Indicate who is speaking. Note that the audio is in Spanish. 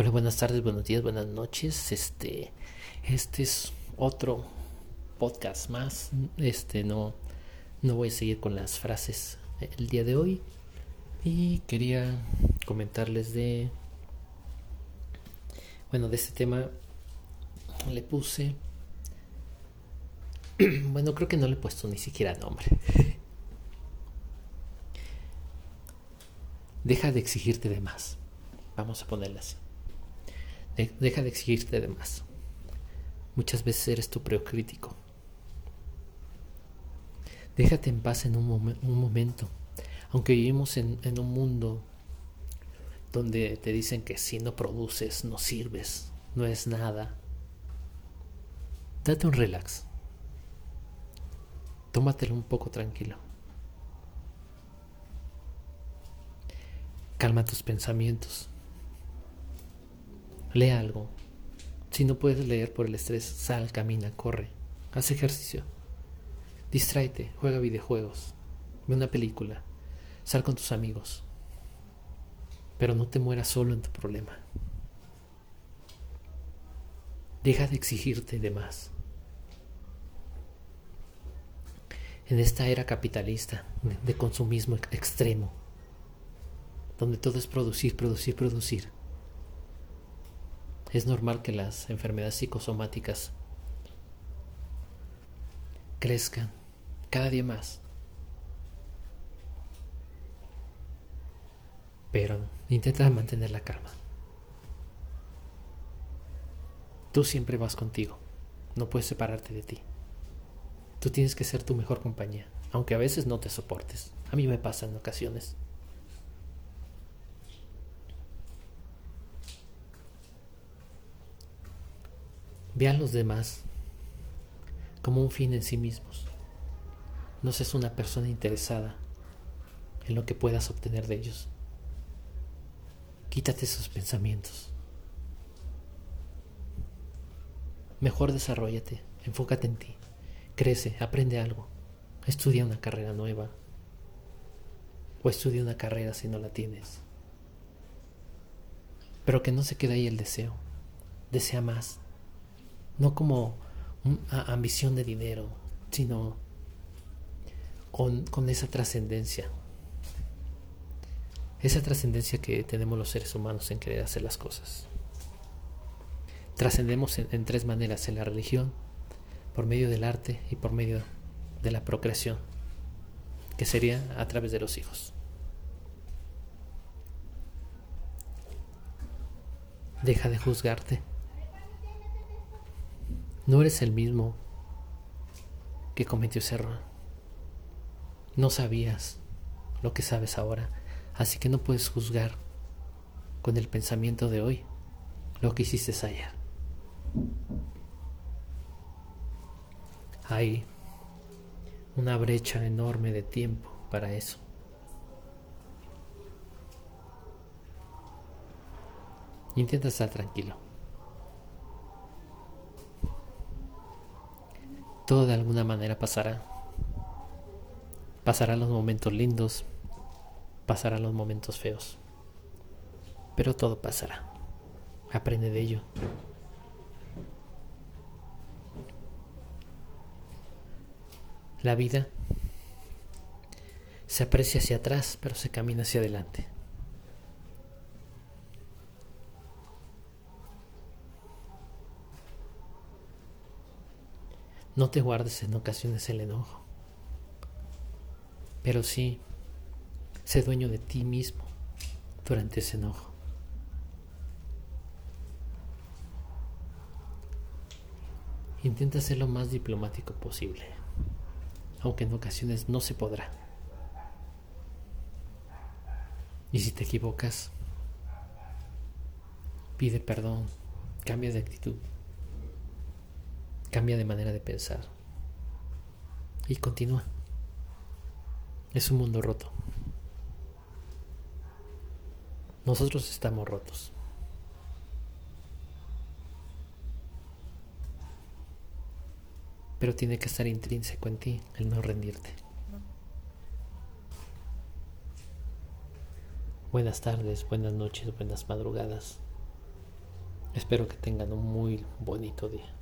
Speaker 1: Hola, buenas tardes, buenos días, buenas noches. Este, este es otro podcast más. Este no, no voy a seguir con las frases el día de hoy. Y quería comentarles de, bueno, de este tema le puse, bueno, creo que no le he puesto ni siquiera nombre. Deja de exigirte de más. Vamos a ponerle así. Deja de exigirte de más. Muchas veces eres tu peor crítico. Déjate en paz en un, momento. Aunque vivimos en, en un mundo donde te dicen que si no produces, no sirves, no es nada. Date un relax. Tómatelo un poco tranquilo. Calma tus pensamientos. Lee algo. Si no puedes leer por el estrés, sal, camina, corre, haz ejercicio. Distráete, juega videojuegos, ve una película, sal con tus amigos. Pero no te mueras solo en tu problema. Deja de exigirte de más. En esta era capitalista, de consumismo extremo, donde todo es producir, producir, producir, es normal que las enfermedades psicosomáticas crezcan cada día más. Pero intenta mantener la calma. Tú siempre vas contigo. No puedes separarte de ti. Tú tienes que ser tu mejor compañía, aunque a veces no te soportes. A mí me pasa en ocasiones. Ve a los demás como un fin en sí mismos. No seas una persona interesada en lo que puedas obtener de ellos. Quítate esos pensamientos. Mejor desarrollate, enfócate en ti, crece, aprende algo, estudia una carrera nueva o estudia una carrera si no la tienes. Pero que no se quede ahí el deseo, desea más, no como ambición de dinero, sino con, con esa trascendencia. Esa trascendencia que tenemos los seres humanos en querer hacer las cosas. Trascendemos en, en tres maneras, en la religión, por medio del arte y por medio de la procreación, que sería a través de los hijos. Deja de juzgarte. No eres el mismo que cometió ese error. No sabías lo que sabes ahora, así que no puedes juzgar con el pensamiento de hoy lo que hiciste ayer. Hay una brecha enorme de tiempo para eso. Intenta estar tranquilo. Todo de alguna manera pasará. Pasarán los momentos lindos, pasarán los momentos feos, pero todo pasará. Aprende de ello. La vida se aprecia hacia atrás, pero se camina hacia adelante. No te guardes en ocasiones el enojo, pero sí, sé dueño de ti mismo durante ese enojo. Intenta ser lo más diplomático posible, aunque en ocasiones no se podrá. Y si te equivocas, pide perdón, cambia de actitud. Cambia de manera de pensar. Y continúa. Es un mundo roto. Nosotros estamos rotos. Pero tiene que estar intrínseco en ti el no rendirte. Buenas tardes, buenas noches, buenas madrugadas. Espero que tengan un muy bonito día.